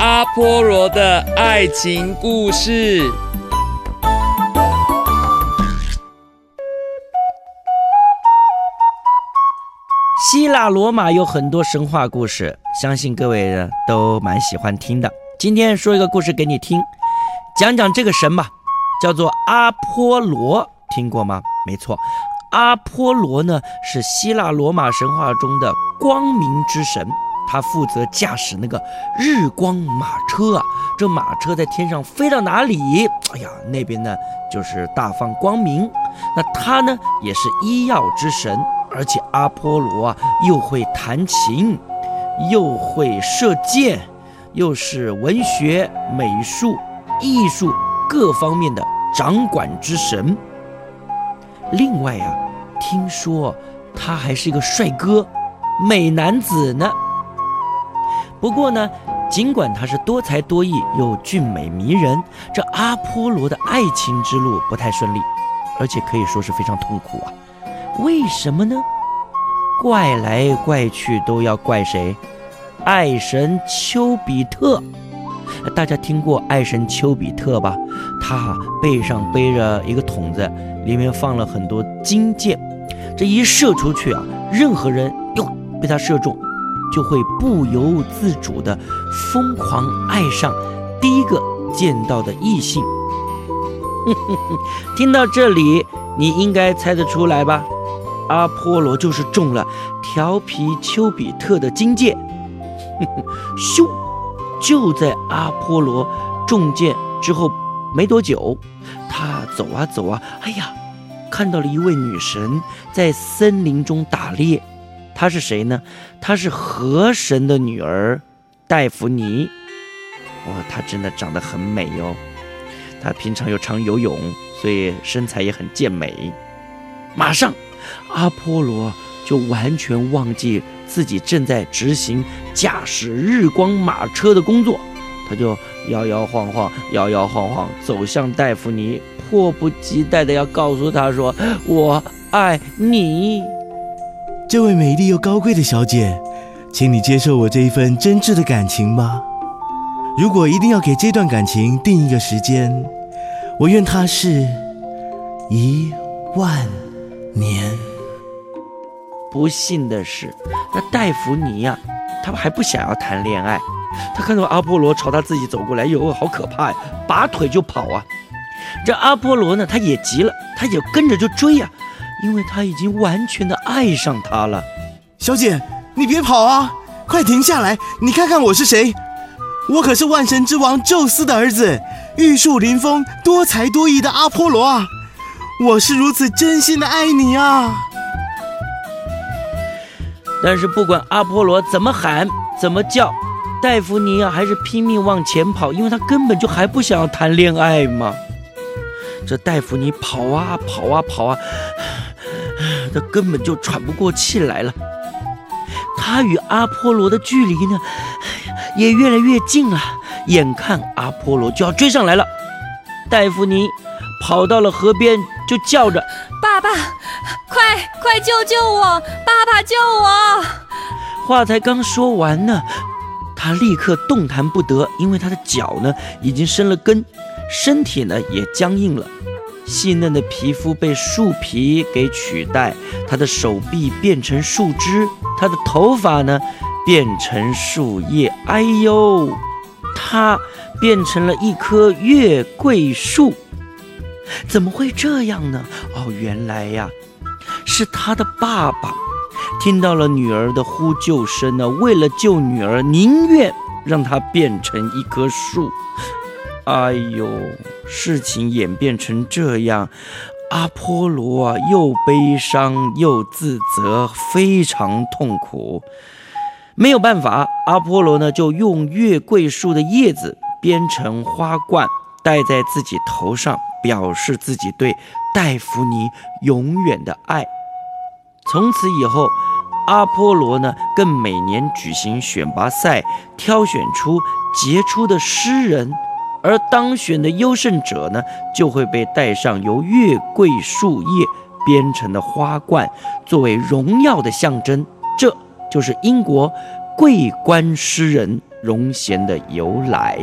阿波罗的爱情故事。希腊罗马有很多神话故事，相信各位呢都蛮喜欢听的。今天说一个故事给你听，讲讲这个神吧，叫做阿波罗，听过吗？没错，阿波罗呢是希腊罗马神话中的光明之神，他负责驾驶那个日光马车啊，这马车在天上飞到哪里，哎呀，那边呢就是大放光明。那他呢也是医药之神。而且阿波罗啊，又会弹琴，又会射箭，又是文学、美术、艺术各方面的掌管之神。另外啊，听说他还是一个帅哥、美男子呢。不过呢，尽管他是多才多艺又俊美迷人，这阿波罗的爱情之路不太顺利，而且可以说是非常痛苦啊。为什么呢？怪来怪去都要怪谁？爱神丘比特。大家听过爱神丘比特吧？他背上背着一个桶子，里面放了很多金箭。这一射出去啊，任何人哟被他射中，就会不由自主的疯狂爱上第一个见到的异性。听到这里，你应该猜得出来吧？阿波罗就是中了调皮丘比特的金箭，咻！就在阿波罗中箭之后没多久，他走啊走啊，哎呀，看到了一位女神在森林中打猎。她是谁呢？她是河神的女儿戴芙妮。哇，她真的长得很美哟。她平常又常游泳，所以身材也很健美。马上。阿波罗就完全忘记自己正在执行驾驶日光马车的工作，他就摇摇晃晃、摇摇晃晃走向戴芙妮，迫不及待的要告诉她说：“我爱你，这位美丽又高贵的小姐，请你接受我这一份真挚的感情吧。如果一定要给这段感情定一个时间，我愿它是一万。”年，不幸的是，那戴芙妮呀，她还不想要谈恋爱。她看到阿波罗朝她自己走过来，哟，好可怕呀，拔腿就跑啊！这阿波罗呢，他也急了，他也跟着就追呀，因为他已经完全的爱上她了。小姐，你别跑啊，快停下来！你看看我是谁？我可是万神之王宙斯的儿子，玉树临风、多才多艺的阿波罗啊！我是如此真心的爱你啊！但是不管阿波罗怎么喊怎么叫，戴芙妮啊还是拼命往前跑，因为她根本就还不想要谈恋爱嘛。这戴芙妮跑啊跑啊跑啊，她根本就喘不过气来了。他与阿波罗的距离呢，也越来越近了，眼看阿波罗就要追上来了，戴芙妮跑到了河边。就叫着：“爸爸，快快救救我！爸爸救我！”话才刚说完呢，他立刻动弹不得，因为他的脚呢已经生了根，身体呢也僵硬了，细嫩的皮肤被树皮给取代，他的手臂变成树枝，他的头发呢变成树叶。哎呦，他变成了一棵月桂树。怎么会这样呢？哦，原来呀，是他的爸爸听到了女儿的呼救声呢，为了救女儿，宁愿让她变成一棵树。哎呦，事情演变成这样，阿波罗啊，又悲伤又自责，非常痛苦。没有办法，阿波罗呢，就用月桂树的叶子编成花冠，戴在自己头上。表示自己对戴芙妮永远的爱。从此以后，阿波罗呢，更每年举行选拔赛，挑选出杰出的诗人，而当选的优胜者呢，就会被戴上由月桂树叶编成的花冠，作为荣耀的象征。这就是英国桂冠诗人荣衔的由来。